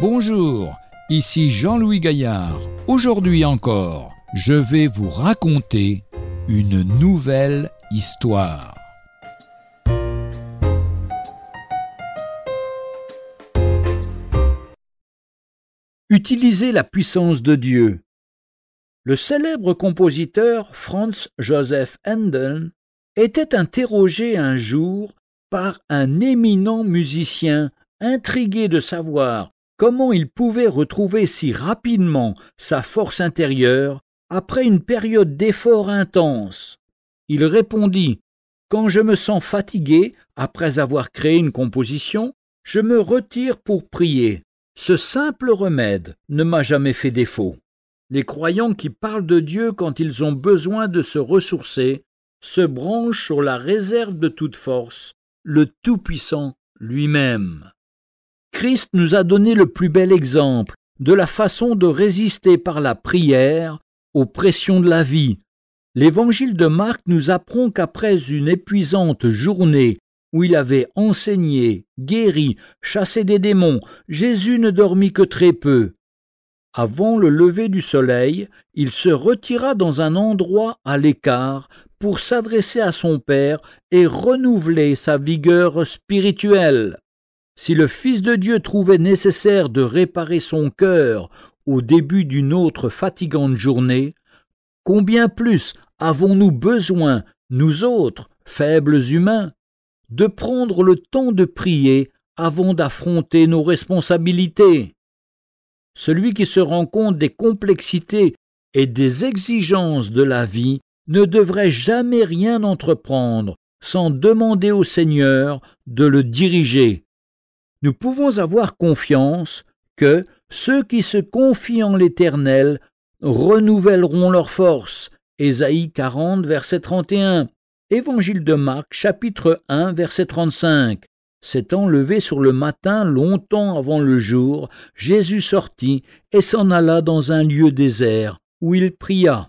Bonjour, ici Jean-Louis Gaillard. Aujourd'hui encore, je vais vous raconter une nouvelle histoire. Utiliser la puissance de Dieu. Le célèbre compositeur Franz Joseph Handel était interrogé un jour par un éminent musicien intrigué de savoir comment il pouvait retrouver si rapidement sa force intérieure après une période d'effort intense. Il répondit Quand je me sens fatigué après avoir créé une composition, je me retire pour prier. Ce simple remède ne m'a jamais fait défaut. Les croyants qui parlent de Dieu quand ils ont besoin de se ressourcer se branchent sur la réserve de toute force, le Tout-Puissant lui-même. Christ nous a donné le plus bel exemple de la façon de résister par la prière aux pressions de la vie. L'évangile de Marc nous apprend qu'après une épuisante journée où il avait enseigné, guéri, chassé des démons, Jésus ne dormit que très peu. Avant le lever du soleil, il se retira dans un endroit à l'écart pour s'adresser à son Père et renouveler sa vigueur spirituelle. Si le Fils de Dieu trouvait nécessaire de réparer son cœur au début d'une autre fatigante journée, combien plus avons-nous besoin, nous autres, faibles humains, de prendre le temps de prier avant d'affronter nos responsabilités? Celui qui se rend compte des complexités et des exigences de la vie ne devrait jamais rien entreprendre sans demander au Seigneur de le diriger nous pouvons avoir confiance que ceux qui se confient en l'Éternel renouvelleront leur force. Ésaïe 40, verset 31. Évangile de Marc, chapitre 1, verset 35. S'étant levé sur le matin longtemps avant le jour, Jésus sortit et s'en alla dans un lieu désert, où il pria.